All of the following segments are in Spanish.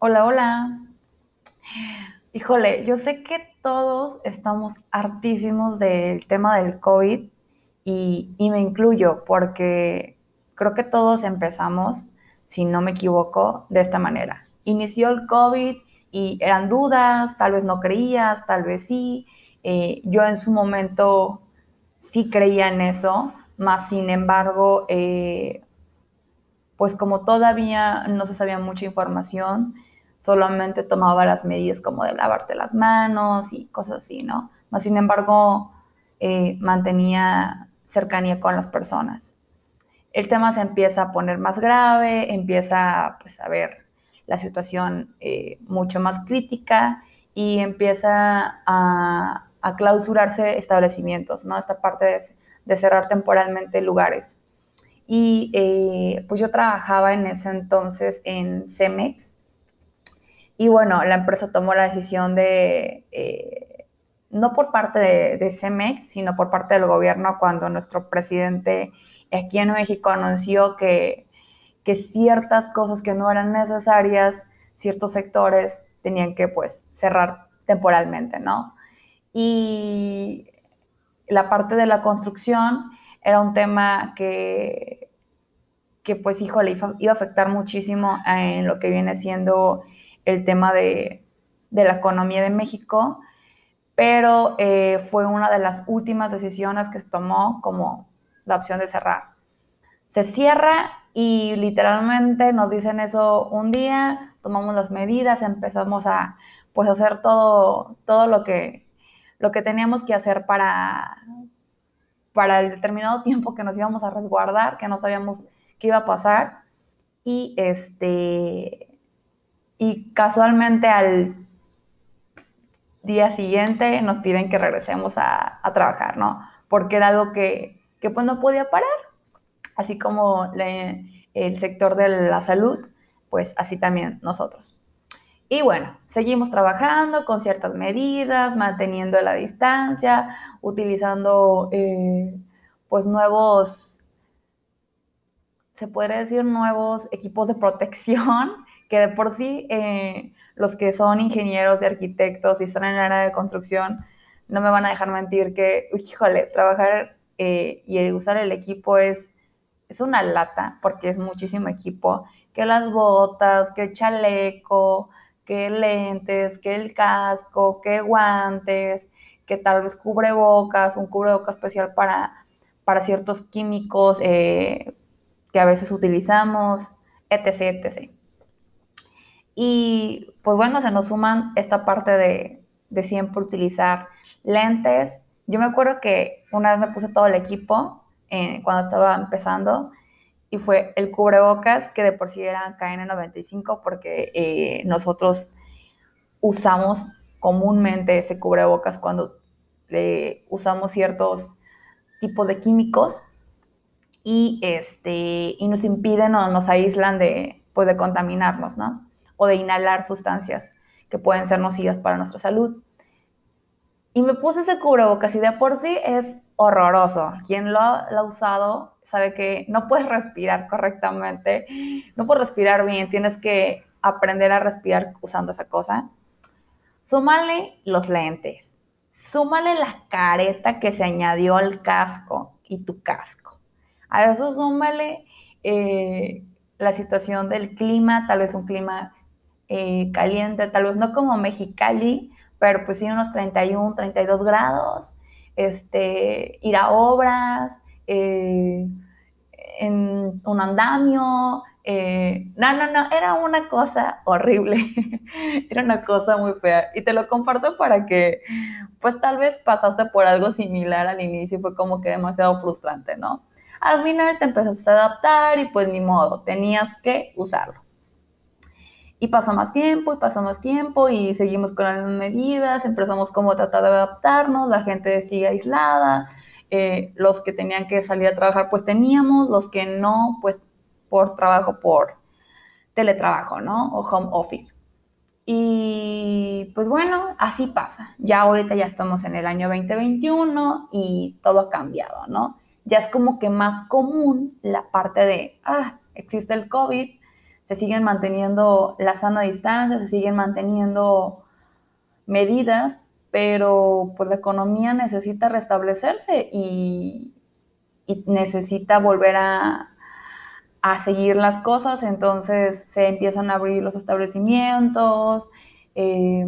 Hola, hola. Híjole, yo sé que todos estamos hartísimos del tema del COVID y, y, me incluyo porque creo que todos empezamos, si no me equivoco, de esta manera. Inició el COVID y eran dudas, tal vez no creías, tal vez sí. Eh, yo en su momento sí creía en eso, más sin embargo, eh, pues como todavía no se sabía mucha información, solamente tomaba las medidas como de lavarte las manos y cosas así, ¿no? Más sin embargo, eh, mantenía cercanía con las personas. El tema se empieza a poner más grave, empieza pues, a ver la situación eh, mucho más crítica y empieza a, clausurarse establecimientos, ¿no? Esta parte de, de cerrar temporalmente lugares. Y eh, pues yo trabajaba en ese entonces en Cemex, y bueno, la empresa tomó la decisión de, eh, no por parte de, CEMEX, sino por parte del gobierno cuando nuestro presidente aquí en México anunció que, que ciertas cosas que no eran necesarias, ciertos sectores tenían que pues cerrar temporalmente, ¿no? Y la parte de la construcción era un tema que, que pues, híjole, iba a afectar muchísimo en lo que viene siendo el tema de, la economía de México, pero eh, fue una de las últimas decisiones que se tomó como la opción de cerrar. Se cierra y literalmente nos dicen eso un día, tomamos las medidas, empezamos a pues hacer todo, todo lo, que, lo que teníamos que hacer para, para el determinado tiempo que nos íbamos a resguardar, que no sabíamos qué iba a pasar. Y este, y casualmente al día siguiente nos piden que regresemos a, trabajar, ¿no? Porque era algo que, que pues no podía parar, así como el sector de la salud, pues así también nosotros. Y bueno, seguimos trabajando con ciertas medidas, manteniendo la distancia, utilizando eh, pues nuevos, se podría decir nuevos equipos de protección que de por sí eh, los que son ingenieros y arquitectos y están en el área de construcción no me van a dejar mentir que, híjole, trabajar eh, y usar el equipo es, es una lata porque es muchísimo equipo, que las botas, que el chaleco, que lentes, que el casco, que guantes, que tal vez cubrebocas, un cubrebocas especial para, para ciertos químicos eh, que a veces utilizamos, etc, etc. Y pues bueno, se nos suman esta parte de, siempre utilizar lentes. Yo me acuerdo que una vez me puse todo el equipo eh, cuando estaba empezando y fue el cubrebocas, que de por sí era KN95 porque eh, nosotros usamos comúnmente ese cubrebocas cuando usamos ciertos tipos de químicos y, este, y nos impiden o nos aíslan de, pues, de contaminarnos, ¿no? O de inhalar sustancias que pueden ser nocivas para nuestra salud. Y me puse ese cubrebocas y de por sí es horroroso. Quien lo, ha usado sabe que no puedes respirar correctamente, no puedes respirar bien, tienes que aprender a respirar usando esa cosa. Súmale los lentes, súmale la careta que se añadió al casco y tu casco. A eso súmale eh, la situación del clima, tal vez un clima eh, caliente, tal vez no como Mexicali, pero pues sí unos 31, 32 grados, este, ir a obras, eh, en un andamio, eh, no, no, no, era una cosa horrible, era una cosa muy fea. Y te lo comparto para que, pues tal vez pasaste por algo similar al inicio y fue como que demasiado frustrante, ¿no? Al final te empezaste a adaptar y pues ni modo, tenías que usarlo. Y pasa más tiempo y pasa más tiempo y seguimos con las medidas, empezamos como a tratar de adaptarnos, la gente sigue aislada, eh, los que tenían que salir a trabajar pues teníamos, los que no pues por trabajo, por teletrabajo, ¿no? O home office. Y pues bueno, así pasa. Ya ahorita ya estamos en el año 2021 y todo ha cambiado, ¿no? Ya es como que más común la parte de, ah, existe el COVID, se siguen manteniendo la sana distancia, se siguen manteniendo medidas, pero pues la economía necesita restablecerse y, necesita volver a, seguir las cosas, entonces se empiezan a abrir los establecimientos, eh,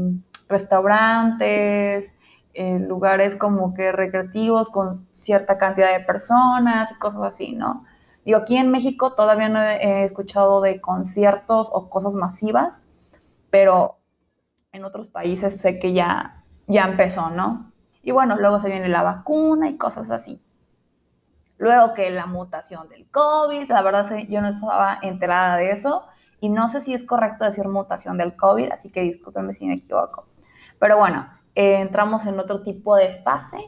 restaurantes, eh, lugares como que recreativos con cierta cantidad de personas y cosas así, ¿no? Digo, aquí en México todavía no he, escuchado de conciertos o cosas masivas, pero en otros países sé que ya, ya empezó, ¿no? Y bueno, luego se viene la vacuna y cosas así. Luego que la mutación del COVID, la verdad yo no estaba enterada de eso y no sé si es correcto decir mutación del COVID, así que discúlpenme si me equivoco. Pero bueno, eh, entramos en otro tipo de fase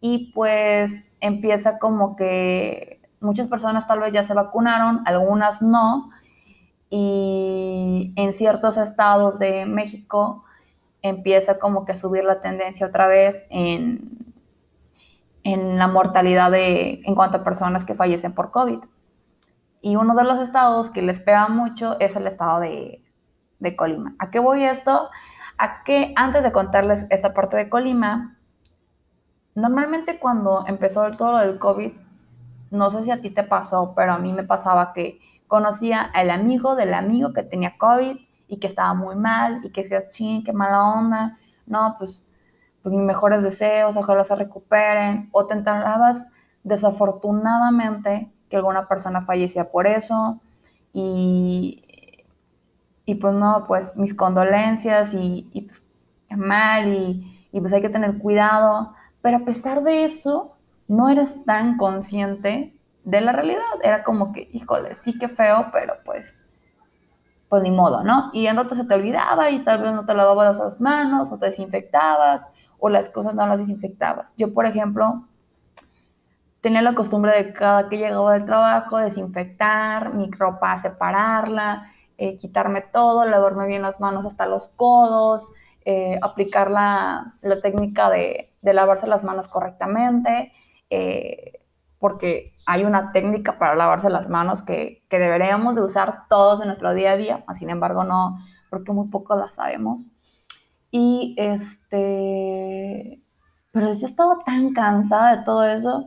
y pues empieza como que muchas personas tal vez ya se vacunaron, algunas no, y en ciertos estados de México empieza como que a subir la tendencia otra vez en, en la mortalidad de, en cuanto a personas que fallecen por COVID. Y uno de los estados que les pega mucho es el estado de, de Colima. ¿A qué voy esto? A que antes de contarles esta parte de Colima, normalmente cuando empezó todo el COVID, no sé si a ti te pasó, pero a mí me pasaba que conocía al amigo del amigo que tenía COVID y que estaba muy mal y que decía, ching, qué mala onda, no, pues, pues mis mejores deseos, ojalá se recuperen, o te enterabas desafortunadamente que alguna persona fallecía por eso y, y pues no, pues mis condolencias y, y pues mal y, y pues hay que tener cuidado, pero a pesar de eso, no eres tan consciente de la realidad. Era como que, híjole, sí que feo, pero pues, pues ni modo, ¿no? Y en rato se te olvidaba y tal vez no te lavabas las manos o te desinfectabas o las cosas no las desinfectabas. Yo, por ejemplo, tenía la costumbre de cada que llegaba del trabajo desinfectar mi ropa, separarla, eh, quitarme todo, lavarme bien las manos hasta los codos, eh, aplicar la, técnica de, de, lavarse las manos correctamente. Eh, porque hay una técnica para lavarse las manos que, deberíamos de usar todos en nuestro día a día, sin embargo no, porque muy poco la sabemos. Y este, pero yo estaba tan cansada de todo eso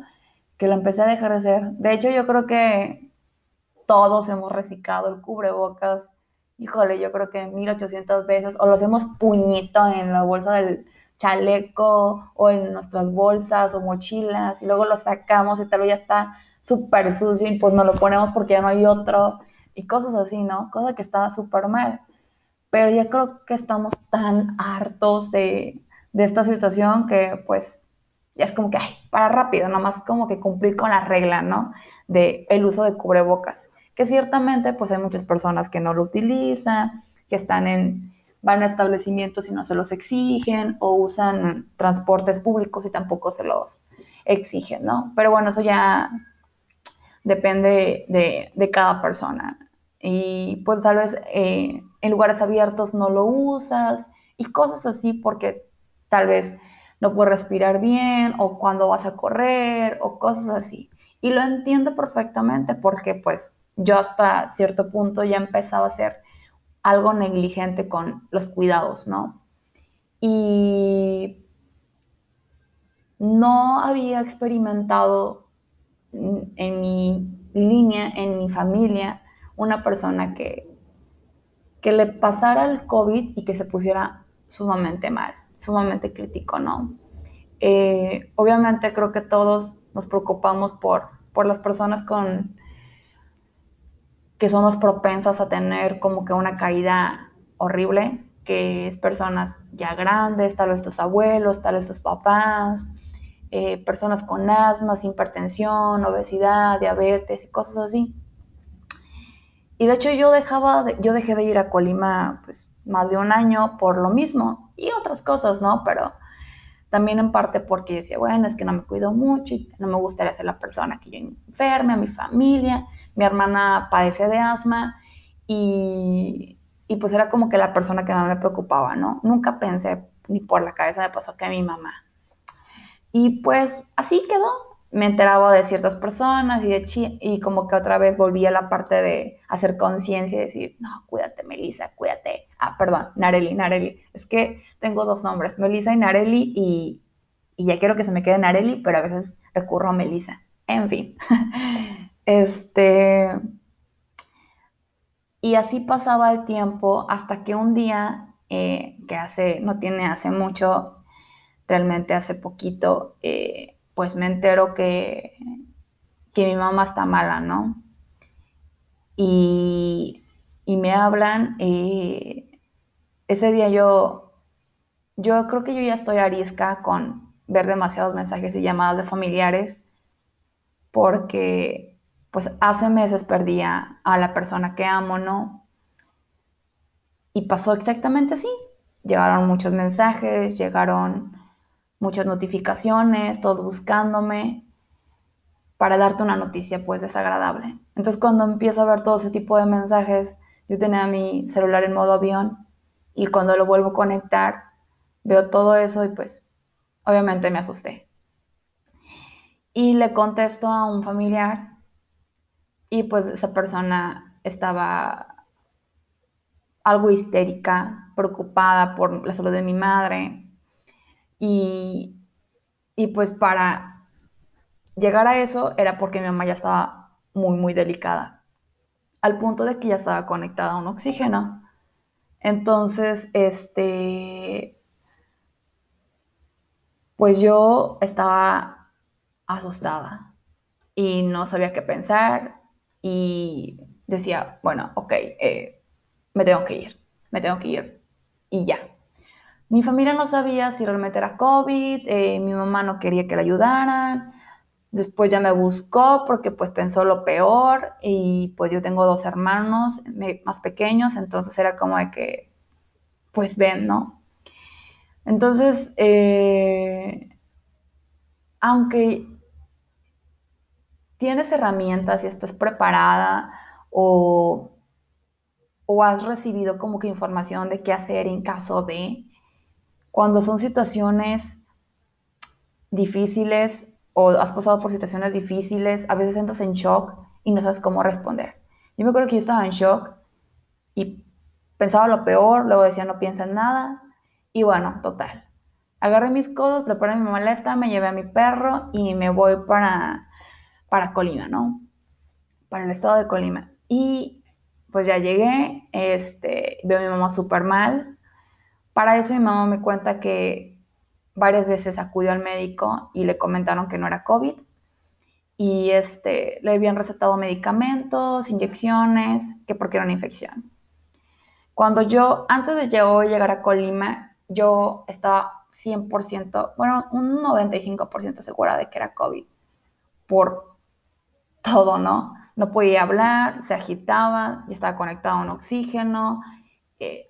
que lo empecé a dejar de hacer. De hecho, yo creo que todos hemos reciclado el cubrebocas. Híjole, yo creo que 1800 veces, o los hemos puñito en la bolsa del, chaleco o en nuestras bolsas o mochilas y luego lo sacamos y tal vez ya está súper sucio y pues no lo ponemos porque ya no hay otro y cosas así, ¿no? Cosa que está súper mal. Pero ya creo que estamos tan hartos de, de esta situación que pues ya es como que, para rápido, nomás como que cumplir con la regla, ¿no? De el uso de cubrebocas. Que ciertamente pues hay muchas personas que no lo utilizan, que están en, van a establecimientos y no se los exigen o usan transportes públicos y tampoco se los exigen, ¿no? Pero bueno, eso ya depende de, cada persona. Y pues tal vez eh, en lugares abiertos no lo usas y cosas así porque tal vez no puedes respirar bien o cuando vas a correr o cosas así. Y lo entiendo perfectamente porque pues yo hasta cierto punto ya empezaba a hacer algo negligente con los cuidados, ¿no? Y no había experimentado en mi línea, en mi familia, una persona que, que le pasara el COVID y que se pusiera sumamente mal, sumamente crítico, ¿no? Eh, obviamente creo que todos nos preocupamos por, por las personas con que somos propensas a tener como que una caída horrible, que es personas ya grandes, tal vez tus abuelos, tal vez tus papás, eh, personas con asma, hipertensión, obesidad, diabetes y cosas así. Y de hecho yo dejaba, yo dejé de ir a Colima pues más de un año por lo mismo y otras cosas, ¿no? Pero también en parte porque decía, bueno, es que no me cuido mucho y no me gustaría ser la persona que yo enferme, a mi familia mi hermana padece de asma y, y, pues era como que la persona que más me preocupaba, ¿no? Nunca pensé ni por la cabeza me pasó que mi mamá. Y pues así quedó. me enteraba de ciertas personas y, de y como que otra vez volví a la parte de hacer conciencia y decir, no, cuídate, Melissa, cuídate. Ah, perdón, Nareli, Nareli. Es que tengo dos nombres, Melissa y Nareli, y, y ya quiero que se me quede Nareli, pero a veces recurro a Melissa. En fin. este. Y así pasaba el tiempo hasta que un día, eh, que hace, no tiene hace mucho, realmente hace poquito, eh, pues me entero que, que mi mamá está mala, ¿no? Y, y me hablan y ese día yo, yo creo que yo ya estoy arisca con ver demasiados mensajes y llamadas de familiares porque pues hace meses perdía a la persona que amo, ¿no? Y pasó exactamente así. Llegaron muchos mensajes, llegaron muchas notificaciones, todos buscándome para darte una noticia pues desagradable. Entonces cuando empiezo a ver todo ese tipo de mensajes, yo tenía mi celular en modo avión y cuando lo vuelvo a conectar, veo todo eso y pues obviamente me asusté. Y le contesto a un familiar y pues esa persona estaba algo histérica, preocupada por la salud de mi madre, y, pues para llegar a eso era porque mi mamá ya estaba muy, muy delicada, al punto de que ya estaba conectada a un oxígeno. Entonces, este, pues yo estaba asustada y no sabía qué pensar y decía, bueno, ok, eh, me tengo que ir, me tengo que ir y ya. Mi familia no sabía si realmente era COVID, eh, mi mamá no quería que la ayudaran, después ya me buscó porque pues pensó lo peor y pues yo tengo dos hermanos más pequeños, entonces era como de que, pues ven, ¿no? Entonces, eh, aunque tienes herramientas y estás preparada o, o has recibido como que información de qué hacer en caso de, cuando son situaciones difíciles o has pasado por situaciones difíciles, a veces entras en shock y no sabes cómo responder. Yo me acuerdo que yo estaba en shock y pensaba lo peor, luego decía no piensa en nada y bueno, total. Agarré mis cosas, preparé mi maleta, me llevé a mi perro y me voy para, para Colima, ¿no? Para el estado de Colima. Y pues ya llegué, este, veo a mi mamá súper mal, para eso mi mamá me cuenta que varias veces acudió al médico y le comentaron que no era COVID y este, le habían recetado medicamentos, inyecciones, que porque era una infección. Cuando yo, antes de llegar a Colima, yo estaba 100%, bueno, un 95% segura de que era COVID, por todo, ¿no? No podía hablar, se agitaba, ya estaba conectado a un oxígeno,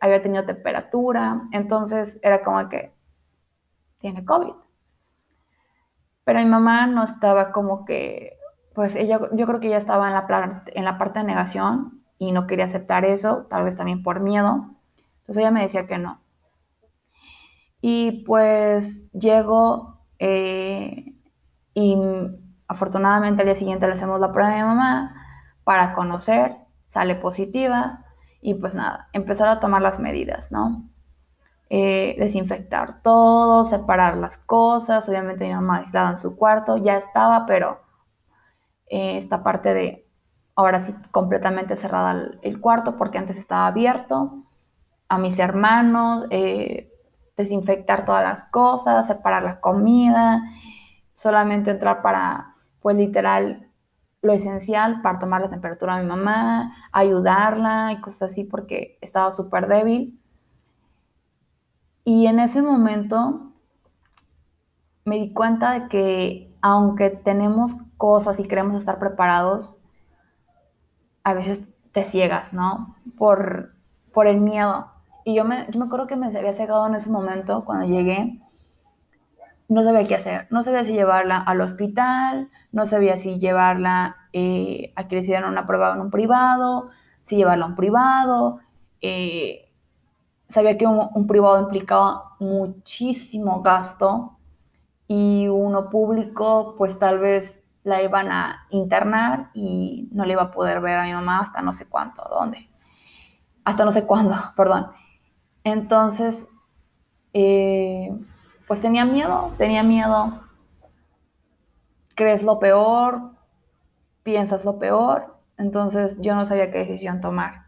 había tenido temperatura, entonces era como que tiene COVID. Pero mi mamá no estaba como que, pues ella, yo creo que ella estaba en la, en la parte de negación y no quería aceptar eso, tal vez también por miedo. Entonces ella me decía que no. Y pues llego eh, y afortunadamente al día siguiente le hacemos la prueba a mi mamá para conocer, sale positiva, y pues nada, empezar a tomar las medidas, ¿no? Eh, desinfectar todo, separar las cosas, obviamente mi mamá aislada en su cuarto, ya estaba, pero eh, esta parte de ahora sí completamente cerrada el, cuarto porque antes estaba abierto, a mis hermanos, eh, desinfectar todas las cosas, separar la comida, solamente entrar para, pues literal, lo esencial para tomar la temperatura a mi mamá, ayudarla y cosas así porque estaba súper débil. Y en ese momento me di cuenta de que aunque tenemos cosas y queremos estar preparados, a veces te ciegas, ¿no? Por, por el miedo. Y yo me, yo me acuerdo que me había cegado en ese momento cuando llegué no sabía qué hacer. No sabía si llevarla al hospital, no sabía si llevarla eh, a que le hicieran una prueba en un privado, si llevarla a un privado. Eh, sabía que un, privado implicaba muchísimo gasto y uno público, pues tal vez la iban a internar y no le iba a poder ver a mi mamá hasta no sé cuánto, dónde, hasta no sé cuándo, perdón. Entonces, eh, pues tenía miedo, tenía miedo. Crees lo peor, piensas lo peor, entonces yo no sabía qué decisión tomar.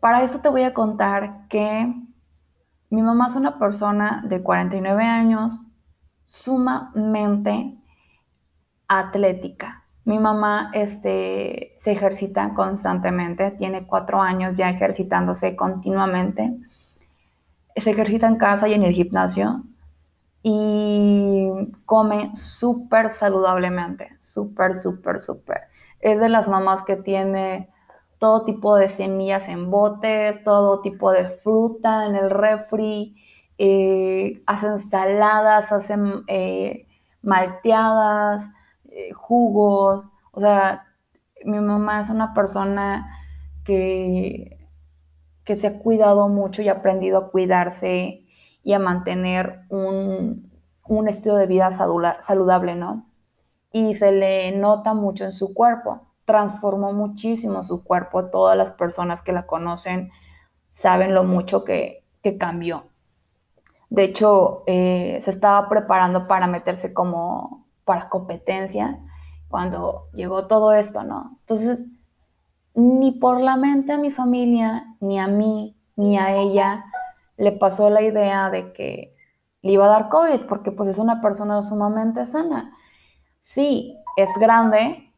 Para esto te voy a contar que mi mamá es una persona de 49 años, sumamente atlética. Mi mamá este, se ejercita constantemente, tiene cuatro años ya ejercitándose continuamente. Se ejercita en casa y en el gimnasio y come súper saludablemente, súper, súper, súper. Es de las mamás que tiene todo tipo de semillas en botes, todo tipo de fruta en el refri, eh, hacen saladas, hacen eh, malteadas, eh, jugos. O sea, mi mamá es una persona que, que se ha cuidado mucho y ha aprendido a cuidarse y a mantener un, un estilo de vida saludable, ¿no? Y se le nota mucho en su cuerpo. Transformó muchísimo su cuerpo. Todas las personas que la conocen saben lo mucho que, que cambió. De hecho, eh, se estaba preparando para meterse como para competencia cuando llegó todo esto, ¿no? Entonces, ni por la mente a mi familia, ni a mí, ni a ella le pasó la idea de que le iba a dar COVID, porque pues es una persona sumamente sana. Sí, es grande,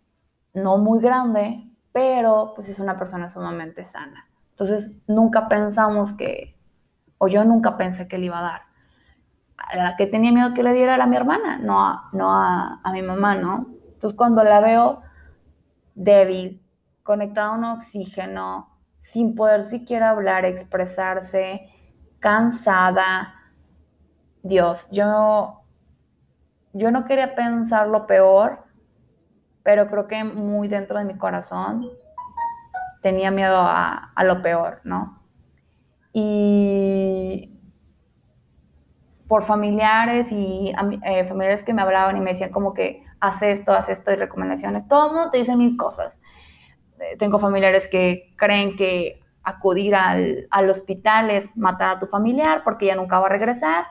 no muy grande, pero pues es una persona sumamente sana. Entonces, nunca pensamos que o yo nunca pensé que le iba a dar. A la que tenía miedo que le diera era a mi hermana, no a, no a, mi mamá, ¿no? Entonces cuando la veo débil, conectada a un oxígeno, sin poder siquiera hablar, expresarse, cansada, Dios, yo, yo no quería pensar lo peor, pero creo que muy dentro de mi corazón tenía miedo a, a lo peor, ¿no? y por familiares y eh, familiares que me hablaban y me decían como que haz esto, haz esto y recomendaciones. Todo el mundo te dice mil cosas. Tengo familiares que creen que acudir al, al, hospital es matar a tu familiar porque ya nunca va a regresar.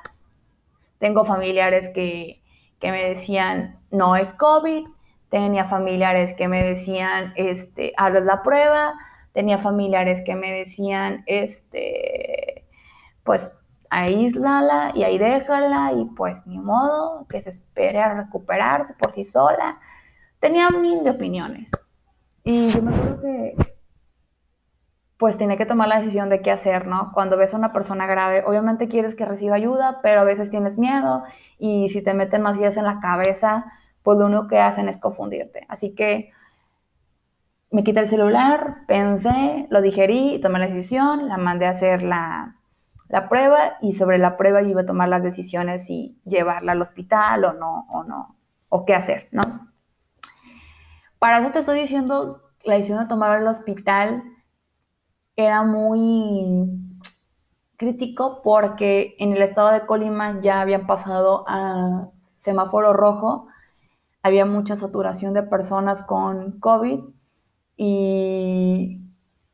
Tengo familiares que, que me decían no es COVID. Tenía familiares que me decían este, haz la prueba tenía familiares que me decían, este, pues aíslala y ahí déjala y pues ni modo, que se espere a recuperarse por sí sola. Tenía mil de opiniones. Y yo me acuerdo que pues tenía que tomar la decisión de qué hacer, ¿no? Cuando ves a una persona grave, obviamente quieres que reciba ayuda, pero a veces tienes miedo y si te meten más ideas en la cabeza, pues lo único que hacen es confundirte. Así que me quité el celular, pensé, lo digerí, tomé la decisión, la mandé a hacer la, prueba y sobre la prueba iba a tomar las decisiones si llevarla al hospital o no, o no, o qué hacer, ¿no? Para eso te estoy diciendo, la decisión de tomar al hospital era muy crítico porque en el estado de Colima ya habían pasado a semáforo rojo, había mucha saturación de personas con COVID y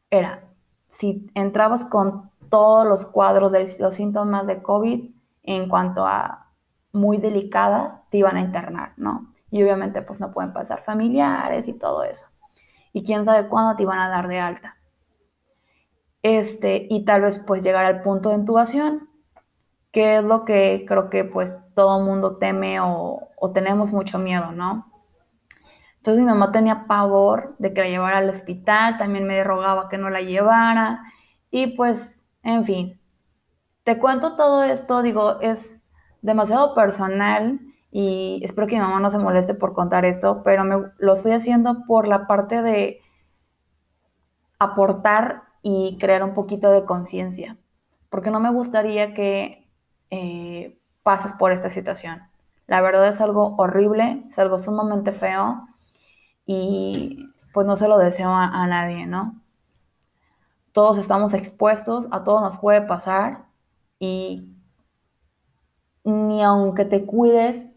era, si entrabas con todos los cuadros de los síntomas de COVID en cuanto a muy delicada, te iban a internar, ¿no? Y obviamente pues no pueden pasar familiares y todo eso. Y quién sabe cuándo te iban a dar de alta. Este, y tal vez pues llegar al punto de intubación, que es lo que creo que pues todo mundo teme o, o tenemos mucho miedo, ¿no? Entonces mi mamá tenía pavor de que la llevara al hospital, también me rogaba que no la llevara y pues, en fin, te cuento todo esto, digo, es demasiado personal y espero que mi mamá no se moleste por contar esto, pero me, lo estoy haciendo por la parte de aportar y crear un poquito de conciencia, porque no me gustaría que eh, pases por esta situación. La verdad es algo horrible, es algo sumamente feo y pues no se lo deseo a, nadie, ¿no? Todos estamos expuestos, a todos nos puede pasar y ni aunque te cuides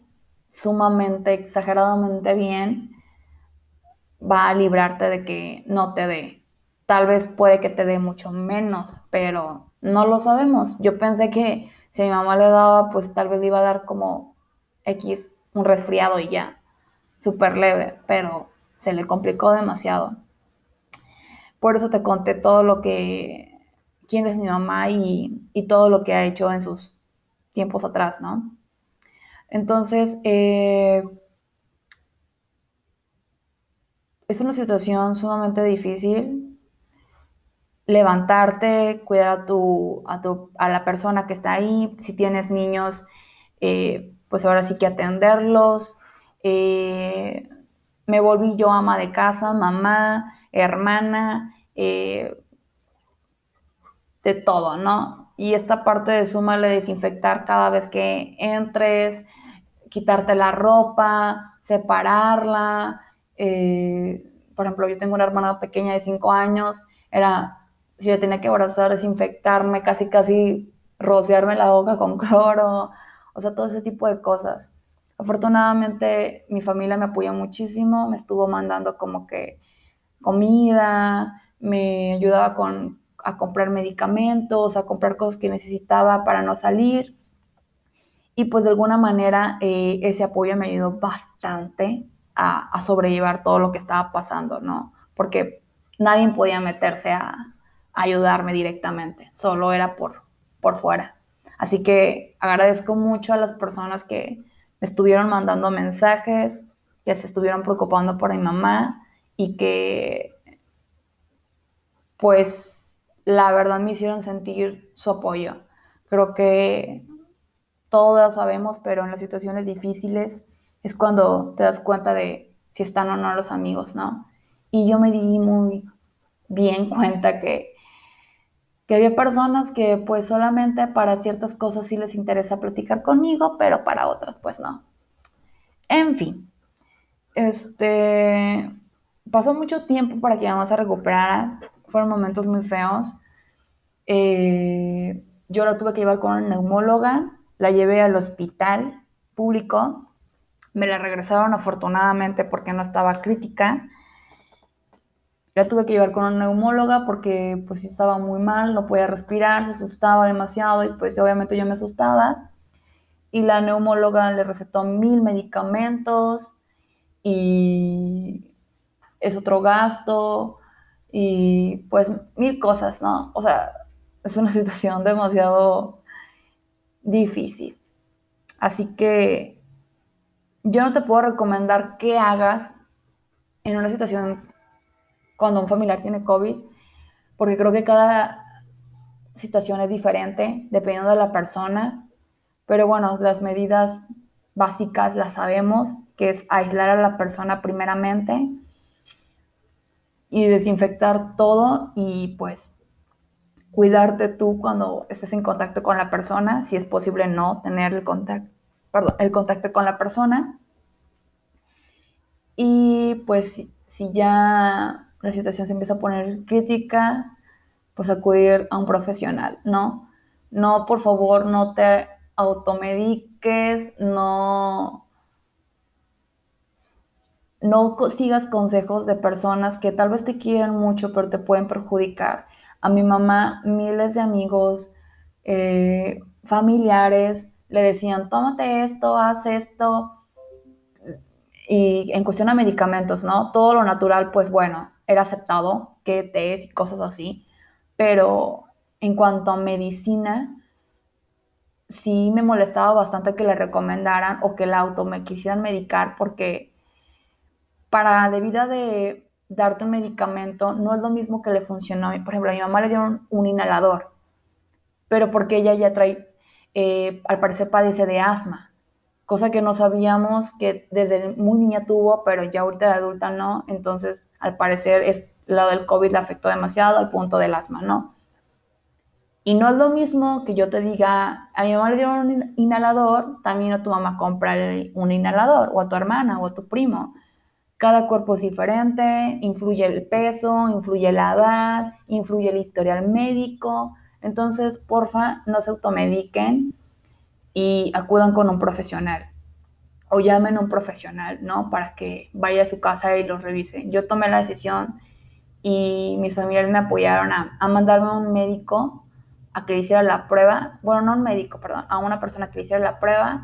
sumamente, exageradamente bien, va a librarte de que no te dé. Tal vez puede que te dé mucho menos, pero no lo sabemos. Yo pensé que si a mi mamá le daba, pues tal vez le iba a dar como X, un resfriado y ya, súper leve, pero se le complicó demasiado. Por eso te conté todo lo que, quién es mi mamá y, todo lo que ha hecho en sus tiempos atrás, ¿no? Entonces, eh, es una situación sumamente difícil. Levantarte, cuidar a, tu, a, la persona que está ahí. Si tienes niños, eh, pues ahora sí que atenderlos. Eh, me volví yo ama de casa, mamá, hermana, de todo, ¿no? Y esta parte de súmale desinfectar cada vez que entres, quitarte la ropa, separarla. Eh, por ejemplo, yo tengo una hermana pequeña de 5 años, era, si le tenía que abrazar, desinfectarme, casi, casi rociarme la boca con cloro, o sea, todo ese tipo de cosas. Afortunadamente mi familia me apoyó muchísimo, me estuvo mandando como que comida, me ayudaba con, a comprar medicamentos, a comprar cosas que necesitaba para no salir. Y pues de alguna manera eh, ese apoyo me ayudó bastante a, sobrellevar todo lo que estaba pasando, ¿no? Porque nadie podía meterse a, a ayudarme directamente, solo era por, por fuera. Así que agradezco mucho a las personas que, estuvieron mandando mensajes, que se estuvieron preocupando por mi mamá y que pues la verdad me hicieron sentir su apoyo. Creo que todos sabemos, pero en las situaciones difíciles es cuando te das cuenta de si están o no los amigos, ¿no? Y yo me di muy bien cuenta que, que había personas que pues solamente para ciertas cosas sí les interesa platicar conmigo, pero para otras pues no. En fin, este, pasó mucho tiempo para que mamá se recuperara, fueron momentos muy feos. Eh, yo la tuve que llevar con una neumóloga, la llevé al hospital público, me la regresaron afortunadamente porque no estaba crítica. La tuve que llevar con una neumóloga porque pues estaba muy mal, no podía respirar, se asustaba demasiado y pues obviamente yo me asustaba y la neumóloga le recetó mil medicamentos y es otro gasto y pues mil cosas, ¿no? O sea, es una situación demasiado difícil. Así que yo no te puedo recomendar que hagas en una situación cuando un familiar tiene COVID, porque creo que cada situación es diferente dependiendo de la persona pero bueno, las medidas básicas las sabemos, que es aislar a la persona primeramente y desinfectar todo y pues cuidarte tú cuando estés en contacto con la persona, si es posible no tener el contacto, el contacto con la persona. Y pues si ya la situación se empieza a poner crítica, pues acudir a un profesional, ¿no? No, por favor, no te automediques, no, no sigas consejos de personas que tal vez te quieren mucho, pero te pueden perjudicar. A mi mamá, miles de amigos, eh, familiares, le decían, tómate esto, haz esto. Y en cuestión a medicamentos, ¿no? Todo lo natural, pues bueno, era aceptado, que tés y cosas así. Pero en cuanto a medicina, sí me molestaba bastante que le recomendaran o que el auto me quisieran medicar porque para debida de darte un medicamento no es lo mismo que le funcionó. Por ejemplo, a mi mamá le dieron un inhalador, pero porque ella ya trae, eh, al parecer padece de asma, cosa que no sabíamos que desde muy niña tuvo, pero ya ahorita de adulta no. Entonces, al parecer, es, lo del COVID le afectó demasiado al punto del asma, ¿no? Y no es lo mismo que yo te diga, a mi mamá le dieron un inhalador, también a tu mamá comprar un inhalador, o a tu hermana, o a tu primo. Cada cuerpo es diferente, influye el peso, influye la edad, influye el historial médico. Entonces, porfa, no se automediquen. y acudan con un profesional o llamen a un profesional, ¿no? Para que vaya a su casa y los revise. Yo tomé la decisión y mis familiares me apoyaron a, a mandarme a un médico a que hiciera la prueba, bueno, no un médico, perdón, a una persona que le hiciera la prueba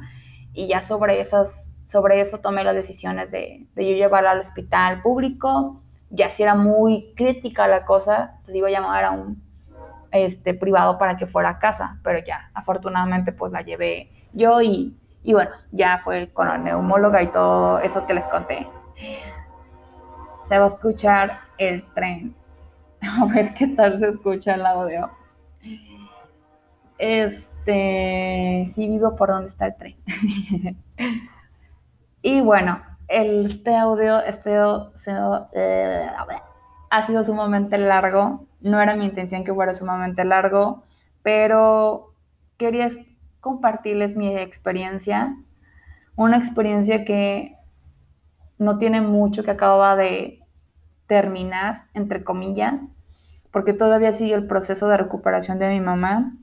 y ya sobre esas, sobre eso tomé las decisiones de, de yo llevarla al hospital público, ya si era muy crítica la cosa, pues iba a llamar a un este, privado para que fuera a casa, pero ya, afortunadamente pues la llevé yo y y bueno, ya fue con la neumóloga y todo eso que les conté. Se va a escuchar el tren. A ver qué tal se escucha el audio. Este, sí vivo por donde está el tren. y bueno, este audio, este eh, ha sido sumamente largo. No era mi intención que fuera sumamente largo, pero quería compartirles mi experiencia, una experiencia que no tiene mucho, que acaba de terminar, entre comillas, porque todavía sigue el proceso de recuperación de mi mamá.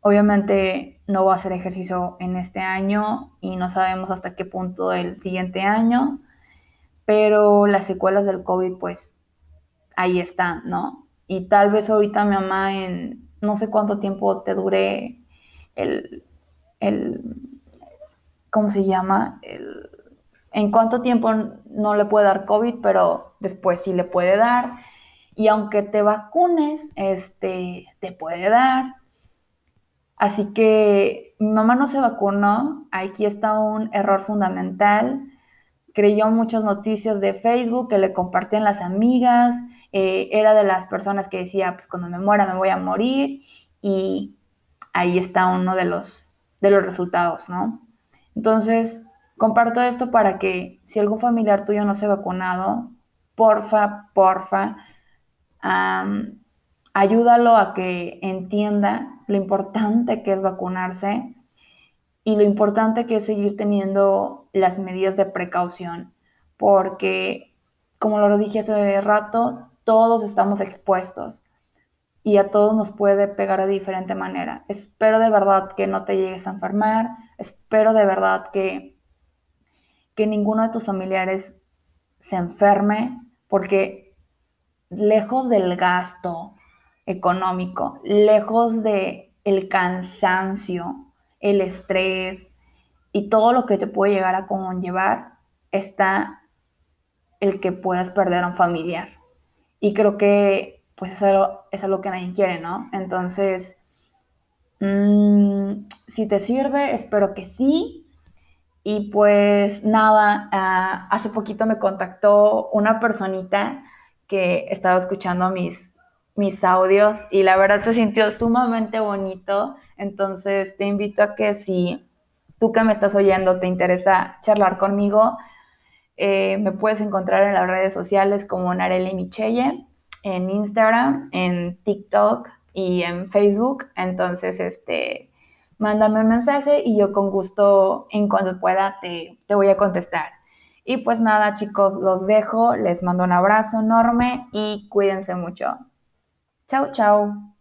Obviamente no va a hacer ejercicio en este año y no sabemos hasta qué punto el siguiente año, pero las secuelas del COVID pues ahí están, ¿no? Y tal vez ahorita mi mamá en no sé cuánto tiempo te dure el, ¿cómo se llama? en cuánto tiempo no le puede dar COVID, pero después sí le puede dar. Y aunque te vacunes, este, te puede dar. Así que mi mamá no se vacunó. Aquí está un error fundamental. Creyó muchas noticias de Facebook que le compartían las amigas. Eh, era de las personas que decía, pues cuando me muera me voy a morir. Y ahí está uno de los, de los resultados, ¿no? Entonces, comparto esto para que si algún familiar tuyo no se ha vacunado, porfa, porfa, ayúdalo a que entienda lo importante que es vacunarse y lo importante que es seguir teniendo las medidas de precaución, porque, como lo dije hace rato, todos estamos expuestos y a todos nos puede pegar de diferente manera. Espero de verdad que no te llegues a enfermar, espero de verdad que, que ninguno de tus familiares se enferme, porque lejos del gasto económico, lejos de el cansancio, el estrés y todo lo que te puede llegar a conllevar, está el que puedas perder a un familiar. Y creo que pues eso es algo que nadie quiere, ¿no? Entonces, mm, si te sirve, espero que sí. Y pues nada, ah, hace poquito me contactó una personita que estaba escuchando mis, mis audios y la verdad se sintió sumamente bonito. Entonces te invito a que si tú que me estás oyendo te interesa charlar conmigo, eh, me puedes encontrar en las redes sociales como Nareli Michelle en Instagram, en TikTok y en Facebook. Entonces, este, mándame un mensaje y yo con gusto, en cuanto pueda, te, te voy a contestar. Y pues nada, chicos, los dejo. Les mando un abrazo enorme y cuídense mucho. Chao, chao.